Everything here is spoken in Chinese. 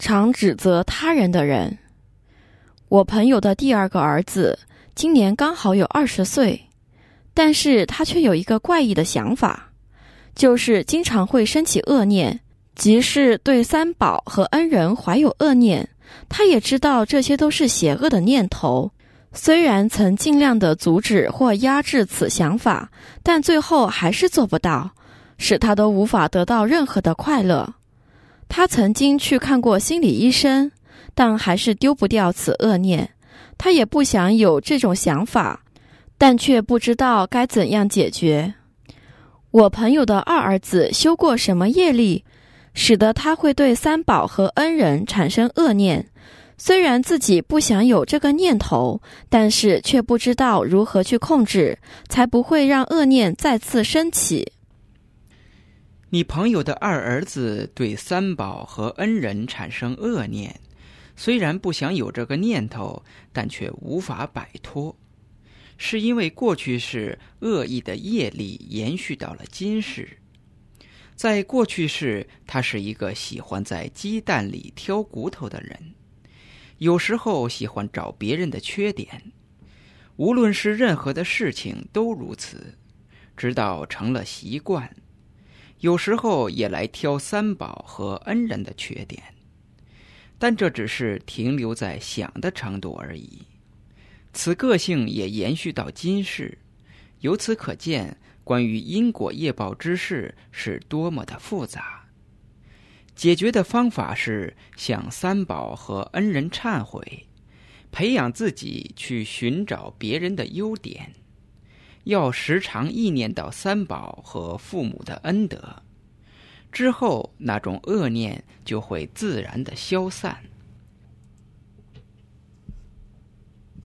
常指责他人的人。我朋友的第二个儿子今年刚好有二十岁，但是他却有一个怪异的想法，就是经常会升起恶念，即是对三宝和恩人怀有恶念。他也知道这些都是邪恶的念头，虽然曾尽量的阻止或压制此想法，但最后还是做不到，使他都无法得到任何的快乐。他曾经去看过心理医生。但还是丢不掉此恶念，他也不想有这种想法，但却不知道该怎样解决。我朋友的二儿子修过什么业力，使得他会对三宝和恩人产生恶念？虽然自己不想有这个念头，但是却不知道如何去控制，才不会让恶念再次升起。你朋友的二儿子对三宝和恩人产生恶念。虽然不想有这个念头，但却无法摆脱，是因为过去世恶意的业力延续到了今世。在过去世，他是一个喜欢在鸡蛋里挑骨头的人，有时候喜欢找别人的缺点，无论是任何的事情都如此，直到成了习惯。有时候也来挑三宝和恩人的缺点。但这只是停留在想的程度而已，此个性也延续到今世。由此可见，关于因果业报之事是多么的复杂。解决的方法是向三宝和恩人忏悔，培养自己去寻找别人的优点，要时常意念到三宝和父母的恩德。之后，那种恶念就会自然的消散。